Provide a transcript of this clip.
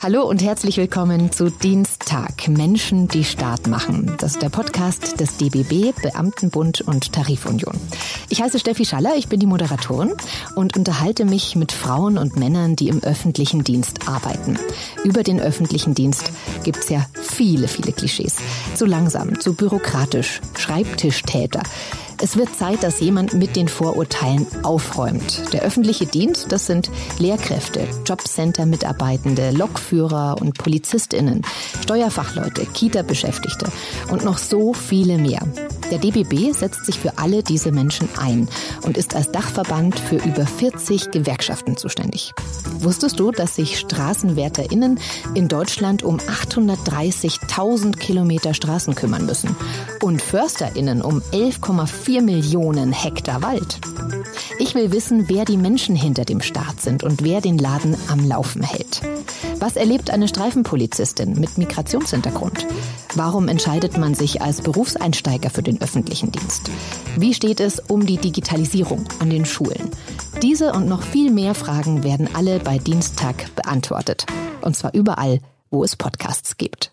Hallo und herzlich willkommen zu Dienstag Menschen, die Staat machen. Das ist der Podcast des DBB, Beamtenbund und Tarifunion. Ich heiße Steffi Schaller, ich bin die Moderatorin und unterhalte mich mit Frauen und Männern, die im öffentlichen Dienst arbeiten. Über den öffentlichen Dienst gibt's ja viele, viele Klischees. Zu langsam, zu bürokratisch, Schreibtischtäter. Es wird Zeit, dass jemand mit den Vorurteilen aufräumt. Der öffentliche Dienst, das sind Lehrkräfte, Jobcenter-Mitarbeitende, Lokführer und PolizistInnen, Steuerfachleute, Kita-Beschäftigte und noch so viele mehr. Der DBB setzt sich für alle diese Menschen ein und ist als Dachverband für über 40 Gewerkschaften zuständig. Wusstest du, dass sich StraßenwärterInnen in Deutschland um 830.000 Kilometer Straßen kümmern müssen und FörsterInnen um 11,4 Millionen Hektar Wald? Ich will wissen, wer die Menschen hinter dem Staat sind und wer den Laden am Laufen hält. Was erlebt eine Streifenpolizistin mit Migrationshintergrund? Warum entscheidet man sich als Berufseinsteiger für den öffentlichen Dienst? Wie steht es um die Digitalisierung an den Schulen? Diese und noch viel mehr Fragen werden alle bei Dienstag beantwortet. Und zwar überall, wo es Podcasts gibt.